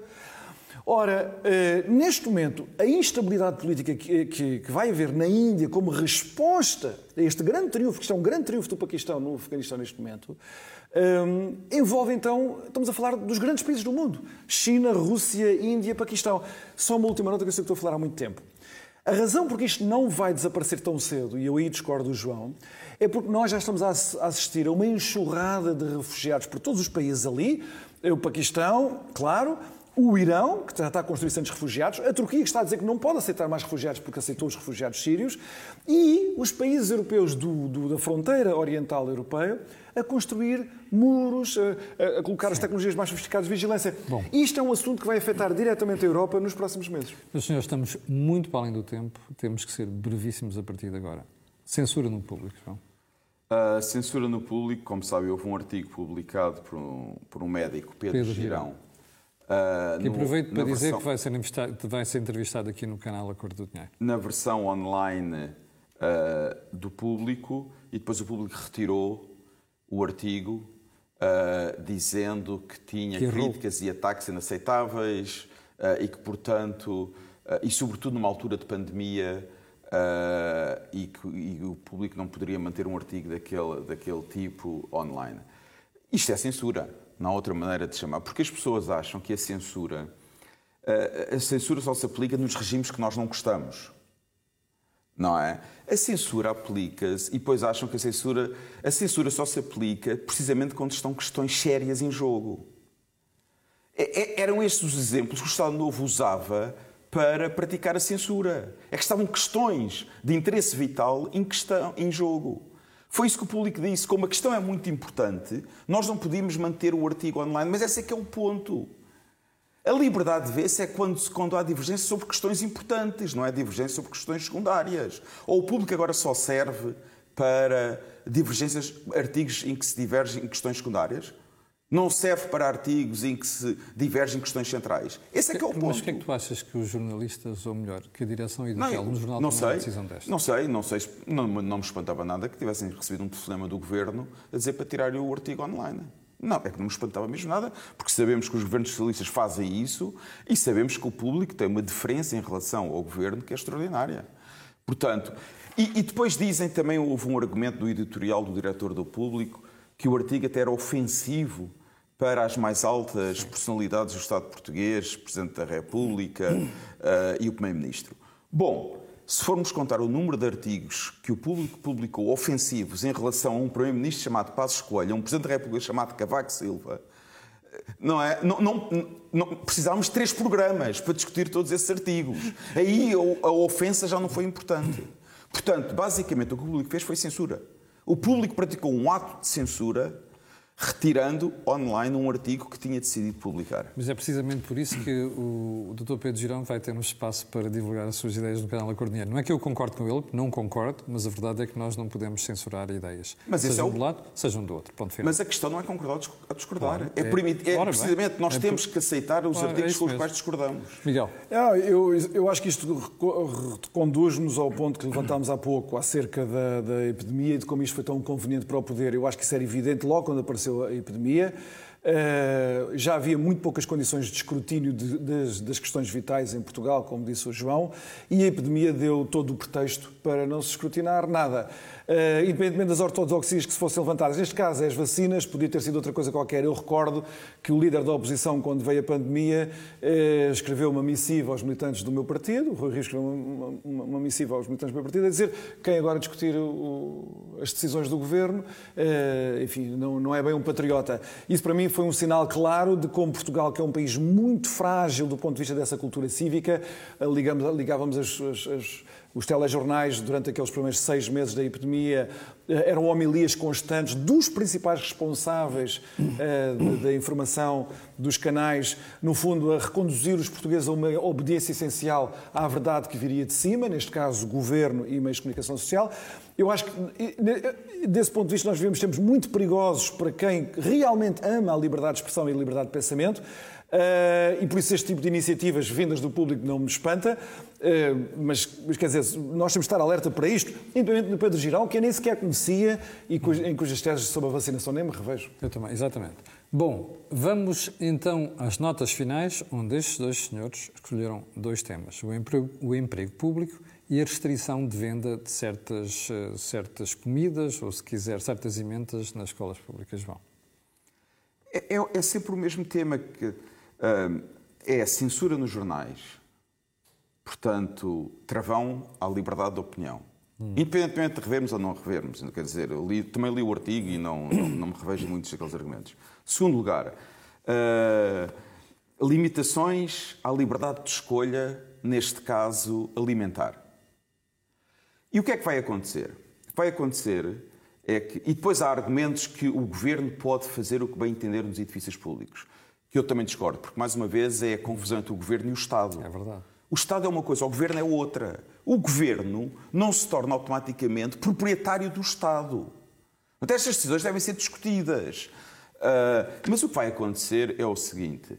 Ora, eh, neste momento, a instabilidade política que, que, vai haver na Índia como resposta a este grande triunfo, que está um grande triunfo do Paquistão no Afeganistão neste momento, um, envolve então, estamos a falar dos grandes países do mundo: China, Rússia, Índia, Paquistão. Só uma última nota que eu sei que estou a falar há muito tempo. A razão por que isto não vai desaparecer tão cedo, e eu aí discordo do João, é porque nós já estamos a assistir a uma enxurrada de refugiados por todos os países ali, o Paquistão, claro, o Irão, que já está a construir centros refugiados, a Turquia, que está a dizer que não pode aceitar mais refugiados porque aceitou os refugiados sírios, e os países europeus do, do, da fronteira oriental europeia a construir muros, a, a colocar Sim. as tecnologias mais sofisticadas de vigilância. Bom, Isto é um assunto que vai afetar diretamente a Europa nos próximos meses. Meus senhores, estamos muito para além do tempo, temos que ser brevíssimos a partir de agora. Censura no público, João. A censura no público, como sabe, houve um artigo publicado por um, por um médico, Pedro, Pedro Girão. Uh, que aproveito no, para dizer versão, que vai ser, vai ser entrevistado aqui no canal Acordo do Dinheiro. Na versão online uh, do público, e depois o público retirou o artigo uh, dizendo que tinha que críticas e ataques inaceitáveis e que, portanto, e sobretudo numa altura de pandemia, e que e o público não poderia manter um artigo daquele, daquele tipo online. Isto é censura, não há outra maneira de chamar, porque as pessoas acham que a censura, a censura só se aplica nos regimes que nós não gostamos não é? A censura aplica-se e depois acham que a censura, a censura só se aplica precisamente quando estão questões sérias em jogo. É, é, eram estes os exemplos que o Estado Novo usava para praticar a censura. É que estavam questões de interesse vital em, questão, em jogo. Foi isso que o público disse. Como a questão é muito importante, nós não podíamos manter o artigo online, mas esse é que é o ponto. A liberdade de ver-se é quando, quando há divergência sobre questões importantes, não é divergência sobre questões secundárias. Ou o público agora só serve para divergências, artigos em que se divergem em questões secundárias? Não serve para artigos em que se divergem questões centrais. Esse é que é o ponto. Mas o que é que tu achas que os jornalistas, ou melhor, que a direção editorial no jornal não sei, uma decisão desta? Não sei, não sei. Não, não me espantava nada que tivessem recebido um telefonema do governo a dizer para tirar o artigo online. Não, é que não me espantava mesmo nada, porque sabemos que os governos socialistas fazem isso e sabemos que o público tem uma diferença em relação ao governo que é extraordinária. Portanto, e, e depois dizem também, houve um argumento do editorial do diretor do público, que o artigo até era ofensivo para as mais altas personalidades do Estado português, Presidente da República uh, e o Primeiro-Ministro. Bom, se formos contar o número de artigos que o público publicou ofensivos em relação a um Primeiro-Ministro chamado Passos Coelho, a um Presidente da República chamado Cavaco Silva, não é? Não, não, não, precisávamos de três programas para discutir todos esses artigos. Aí a, a ofensa já não foi importante. Portanto, basicamente, o que o público fez foi censura. O público praticou um ato de censura retirando online um artigo que tinha decidido publicar. Mas é precisamente por isso que o Dr. Pedro Girão vai ter um espaço para divulgar as suas ideias no canal A Cordinheiro. Não é que eu concordo com ele, não concordo, mas a verdade é que nós não podemos censurar ideias. Mas sejam é o... de um lado, sejam do outro. Ponto final. Mas a questão não é concordar ou discordar. Claro, é, é, é precisamente nós é temos que aceitar os claro, artigos é com os quais discordamos. Miguel. Ah, eu, eu acho que isto conduz-nos ao ponto que levantámos há pouco acerca da, da epidemia e de como isto foi tão conveniente para o poder. Eu acho que isso era evidente logo quando apareceu apareceu a epidemia. Uh, já havia muito poucas condições de escrutínio de, das, questões vitais em Portugal, como disse o João, e a epidemia deu todo o pretexto para não se escrutinar nada. Uh, independentemente das ortodoxias que se fossem levantadas. Neste caso, é as vacinas, podia ter sido outra coisa qualquer. Eu recordo que o líder da oposição, quando veio a pandemia, uh, escreveu uma missiva aos militantes do meu partido, o Rui Rio escreveu uma, uma, uma, missiva aos militantes do meu partido, a dizer quem agora discutir o, as decisões do governo, uh, enfim, não, não é bem um patriota. Isso para mim foi um sinal claro de como Portugal, que é um país muito frágil do ponto de vista dessa cultura cívica, ligamos, ligávamos as, as, as os telejornais, durante aqueles primeiros seis meses da epidemia, eh, eram homilias constantes dos principais responsáveis uh, da informação dos canais, no fundo, a reconduzir os portugueses a uma obediência essencial à verdade que viria de cima, neste caso, governo e meios de comunicação social. Eu acho que, desse ponto de vista, nós vivemos tempos muito perigosos para quem realmente ama a liberdade de expressão e a liberdade de pensamento. Uh, e por isso este tipo de iniciativas vindas do público não me espanta, uh, mas, mas, quer dizer, nós temos de estar alerta para isto, independente do Pedro Girão, que eu nem sequer conhecia e em cujas teses sobre a vacinação nem me revejo. Eu também, exatamente. Bom, vamos então às notas finais, onde estes dois senhores escolheram dois temas: o emprego, o emprego público e a restrição de venda de certas, uh, certas comidas, ou se quiser, certas emendas nas escolas públicas. Vão. É, é, é sempre o mesmo tema que é a censura nos jornais, portanto, travão à liberdade de opinião. Hum. Independentemente de revermos ou não revermos, quer dizer, eu li, também li o artigo e não, não, não, me revejo muitos daqueles argumentos. Segundo lugar, uh, limitações à liberdade de escolha, neste caso alimentar. E o que é que vai acontecer? O que vai acontecer é que. E depois há argumentos que o governo pode fazer o que bem entender nos edifícios públicos que eu também discordo, porque, mais uma vez, é a confusão entre o governo e o Estado. É verdade. O Estado é uma coisa, o governo é outra. O governo não se torna automaticamente proprietário do Estado. Até estas decisões devem ser discutidas. Uh, mas o que vai acontecer é o seguinte: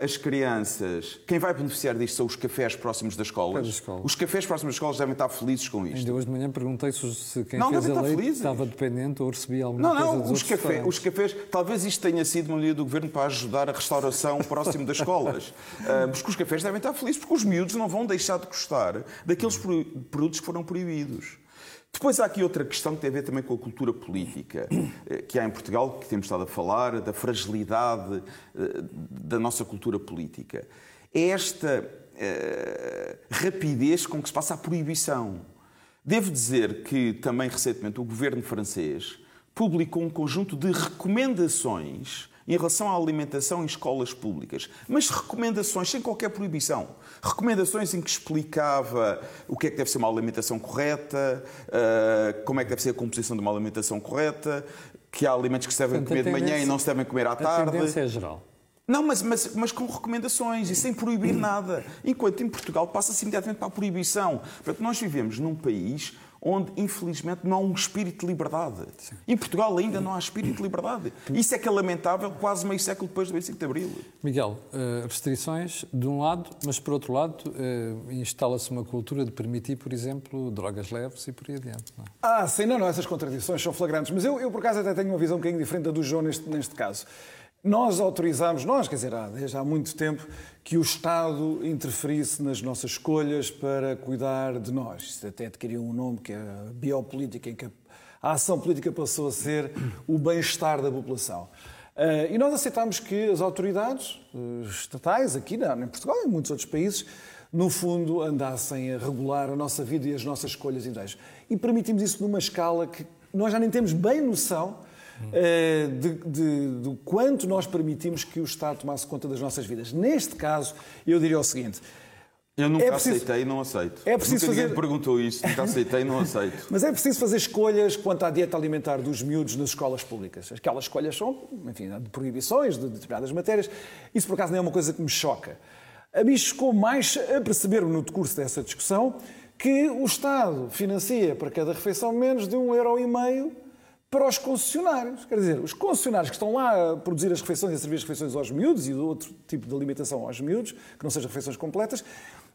as crianças, quem vai beneficiar disto são os cafés próximos das escolas. Escola. Os cafés próximos das escolas devem estar felizes com isto. Ainda hoje de manhã perguntei se quem não, fez a lei felizes. estava dependente ou recebia alguma não, coisa Não, não, os, café, os cafés, talvez isto tenha sido uma medida do governo para ajudar a restauração próximo das escolas. uh, mas os cafés devem estar felizes porque os miúdos não vão deixar de gostar daqueles produtos que foram proibidos. Depois há aqui outra questão que tem a ver também com a cultura política eh, que há em Portugal, que temos estado a falar, da fragilidade eh, da nossa cultura política. É esta uh, rapidez com que se passa a proibição. Devo dizer que também recentemente o governo francês publicou um conjunto de recomendações em relação à alimentação em escolas públicas, mas recomendações sem qualquer proibição. Recomendações em que explicava o que é que deve ser uma alimentação correta, eh, como é que deve ser a composição de uma alimentação correta, que há alimentos que se devem comer de manhã e não se devem comer à tarde. A tendência é geral. Não, mas, mas, mas com recomendações e sem proibir nada. Enquanto em Portugal passa-se imediatamente para a proibição. Portanto, nós vivemos num país onde, infelizmente, não há um espírito de liberdade. Sim. Em Portugal ainda não há espírito de liberdade. Isso é que é lamentável quase meio século depois do 25 de Abril. Miguel, eh, restrições de um lado, mas por outro lado eh, instala-se uma cultura de permitir, por exemplo, drogas leves e por aí adiante. Não é? Ah, sim, não, não, essas contradições são flagrantes. Mas eu, eu, por acaso, até tenho uma visão um bocadinho diferente da do João neste, neste caso. Nós autorizamos, nós, quer dizer, há, desde há muito tempo, que o Estado interferisse nas nossas escolhas para cuidar de nós. Isso até adquiriu um nome que é a biopolítica, em que a ação política passou a ser o bem-estar da população. Uh, e nós aceitamos que as autoridades uh, estatais, aqui não, em Portugal e em muitos outros países, no fundo, andassem a regular a nossa vida e as nossas escolhas e ideias. E permitimos isso numa escala que nós já nem temos bem noção eh, de, de, do quanto nós permitimos que o Estado tomasse conta das nossas vidas. Neste caso, eu diria o seguinte. Eu nunca é preciso, aceitei e não aceito. É preciso nunca fazer... ninguém perguntou isso, nunca aceitei e não aceito. Mas é preciso fazer escolhas quanto à dieta alimentar dos miúdos nas escolas públicas. Aquelas escolhas são, enfim, de proibições de determinadas matérias. Isso, por acaso, não é uma coisa que me choca. A mim chocou mais a perceber-me no decurso dessa discussão que o Estado financia para cada refeição menos de um euro e meio para os concessionários. Quer dizer, os concessionários que estão lá a produzir as refeições e a servir as refeições aos miúdos e outro tipo de alimentação aos miúdos, que não sejam refeições completas,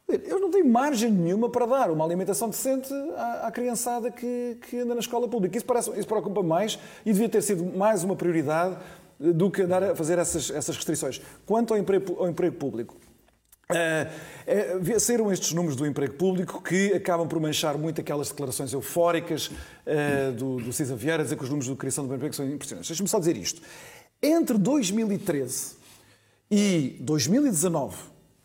eles não têm margem nenhuma para dar uma alimentação decente à, à criançada que, que, anda na escola pública. Isso, parece, isso preocupa mais e devia ter sido mais uma prioridade do que andar a fazer essas, essas restrições. Quanto ao emprego, ao emprego público, Uh, saíram estes números do emprego público que acabam por manchar muito aquelas declarações eufóricas uh, do, do Vieira, dizer que os números de criação do emprego são impressionantes. Deixa-me só dizer isto. Entre 2013 e 2019,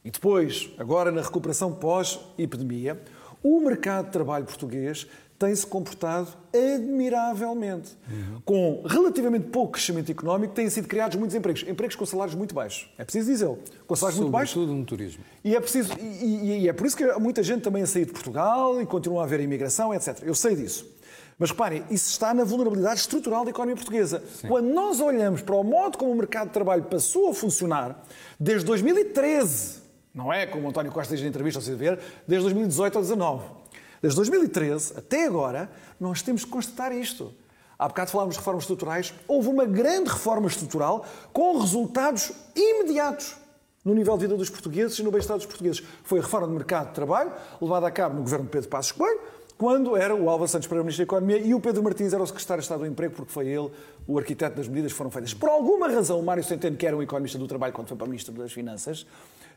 e depois, agora na recuperação pós-epidemia, o mercado de trabalho português tem-se comportado admiravelmente. Uhum. Com relativamente pouco crescimento económico, têm sido criados muitos empregos. Empregos com salários muito baixos. É preciso dizê-lo. Com salários muito baixos. Sobretudo no turismo. E é, preciso, e, e, é por isso que muita gente também a sair de Portugal e continua a haver imigração, etc. Eu sei disso. Mas reparem, isso está na vulnerabilidade estrutural da economia portuguesa. Sim. Quando nós olhamos para o modo como o mercado de trabalho passou a funcionar, desde 2013, não é como o António Costa diz na entrevista, ao ver, desde 2018 a 2019 Desde 2013 até agora, nós temos que constatar isto. Há bocado falámos de reformas estruturais. Houve uma grande reforma estrutural com resultados imediatos. no nível de vida dos portugueses e no bem-estar dos portugueses. Foi a reforma do mercado de trabalho, levada a cabo no governo de Pedro Passos Coelho, quando era o Álvaro Santos Primeiro-Ministro da Economia e o Pedro Martins era o Secretário de Estado do Emprego, porque foi ele o arquiteto das medidas que foram feitas. Por alguma razão, o Mário Centeno, que era um economista do trabalho quando foi para Ministro das Finanças,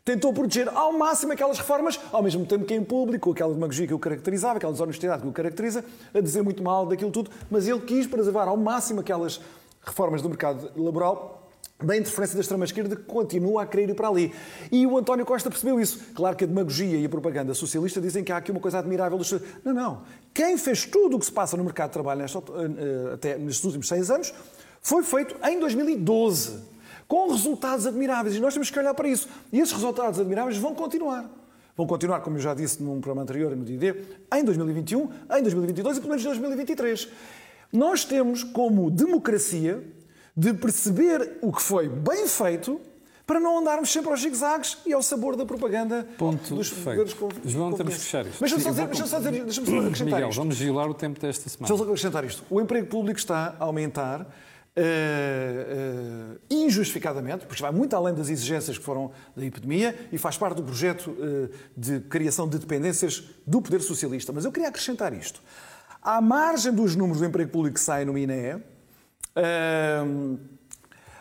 tentou proteger ao máximo aquelas reformas, ao mesmo tempo que em público, aquela demagogia que o caracterizava, aquela desonestidade que o caracteriza, a dizer muito mal daquilo tudo, mas ele quis preservar ao máximo aquelas reformas do mercado laboral da interferência da extrema-esquerda que continua a querer ir para ali. E o António Costa percebeu isso. Claro que a demagogia e a propaganda socialista dizem que há aqui uma coisa admirável. Não, não. Quem fez tudo o que se passa no mercado de trabalho nesta, eh, até nestes últimos seis anos foi feito em 2012, com resultados admiráveis. E nós temos que olhar para isso. E esses resultados admiráveis vão continuar. Vão continuar, como eu já disse num programa anterior, no DID, em 2021, em 2022 e pelo menos em 2023. Nós temos como democracia de perceber o que foi bem feito para não andarmos sempre aos zigzags e ao sabor da propaganda Ponto dos feito. João, temos que fechar isto. Mas deixa-me só, deixa só dizer, deixa só acrescentar Miguel, isto. vamos violar o tempo desta semana. Deixa-me só acrescentar isto. O emprego público está a aumentar uh, uh, injustificadamente, porque vai muito além das exigências que foram da epidemia e faz parte do projeto uh, de criação de dependências do poder socialista. Mas eu queria acrescentar isto. À margem dos números do emprego público que saem no INE,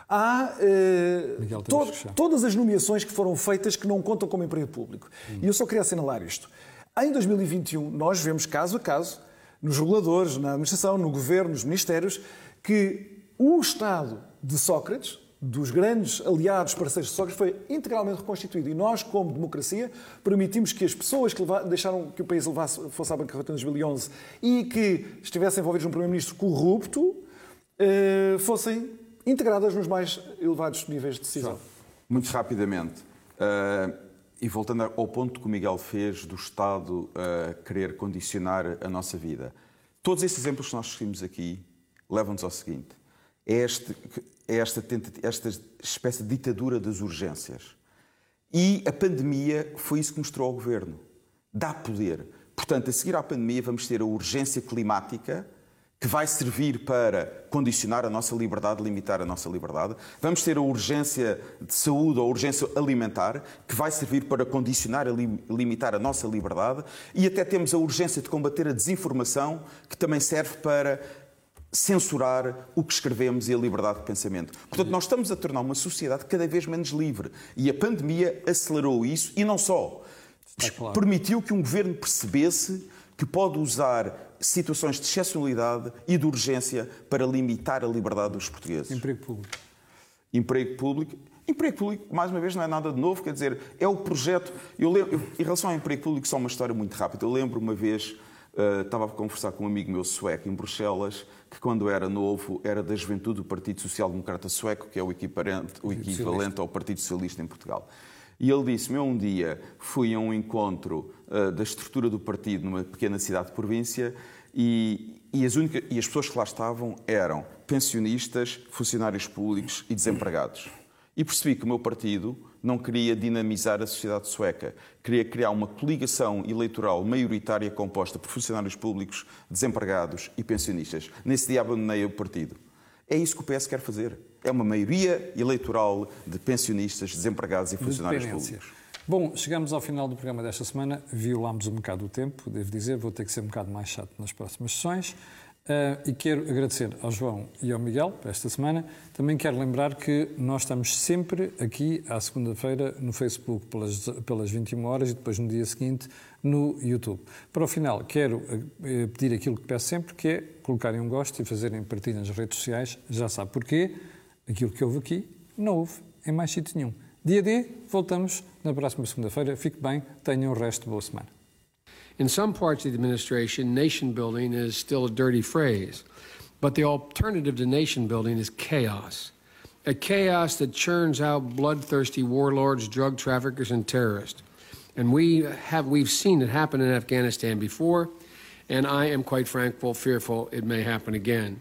há to todas as nomeações que foram feitas que não contam como emprego público. Hum. E eu só queria assinalar isto. Em 2021, nós vemos caso a caso, nos reguladores, na administração, no governo, nos ministérios, que o Estado de Sócrates, dos grandes aliados parceiros de Sócrates, foi integralmente reconstituído. E nós, como democracia, permitimos que as pessoas que deixaram que o país levasse, fosse à bancarrota em 2011 e que estivessem envolvidos num primeiro-ministro corrupto, eh, fossem integradas nos mais elevados níveis de decisão. Muito rapidamente, uh, e voltando ao ponto que o Miguel fez do Estado uh, querer condicionar a nossa vida, todos esses exemplos que nós discutimos aqui levam-nos ao seguinte: é, este, é esta, esta espécie de ditadura das urgências. E a pandemia foi isso que mostrou ao governo. Dá poder. Portanto, a seguir à pandemia, vamos ter a urgência climática que vai servir para condicionar a nossa liberdade, limitar a nossa liberdade. Vamos ter a urgência de saúde ou a urgência alimentar, que vai servir para condicionar e limitar a nossa liberdade. E até temos a urgência de combater a desinformação, que também serve para censurar o que escrevemos e a liberdade de pensamento. Portanto, nós estamos a tornar uma sociedade cada vez menos livre. E a pandemia acelerou isso e não só. Claro. Permitiu que um governo percebesse que pode usar situações de excepcionalidade e de urgência para limitar a liberdade dos portugueses. Emprego público. Emprego público. Emprego público, mais uma vez, não é nada de novo, quer dizer, é o projeto. Eu lembro, em relação ao emprego público, só uma história muito rápida. Eu lembro uma vez, uh, estava a conversar com um amigo meu sueco em Bruxelas, que quando era novo era da juventude do Partido Social Democrata Sueco, que é o equivalente, o equivalente ao Partido Socialista em Portugal. E ele disse-me: um dia fui a um encontro uh, da estrutura do partido numa pequena cidade de província e, e, as única, e as pessoas que lá estavam eram pensionistas, funcionários públicos e desempregados. E percebi que o meu partido não queria dinamizar a sociedade sueca, queria criar uma coligação eleitoral maioritária composta por funcionários públicos, desempregados e pensionistas. Nesse dia abandonei o partido. É isso que o PS quer fazer. É uma maioria eleitoral de pensionistas, desempregados e funcionários públicos. Bom, chegamos ao final do programa desta semana. Violámos um bocado o tempo, devo dizer. Vou ter que ser um bocado mais chato nas próximas sessões. Uh, e quero agradecer ao João e ao Miguel esta semana. Também quero lembrar que nós estamos sempre aqui à segunda-feira no Facebook pelas, pelas 21 horas e depois no dia seguinte no YouTube. Para o final, quero uh, pedir aquilo que peço sempre, que é colocarem um gosto e fazerem partilha nas redes sociais. Já sabe porquê. Aquilo que houve aqui não houve em mais sítio nenhum. Dia D, voltamos na próxima segunda-feira. Fique bem, tenham o resto de boa semana. In some parts of the administration, nation building is still a dirty phrase, but the alternative to nation building is chaos. A chaos that churns out bloodthirsty warlords, drug traffickers, and terrorists. And we have, we've seen it happen in Afghanistan before, and I am quite frankly fearful it may happen again.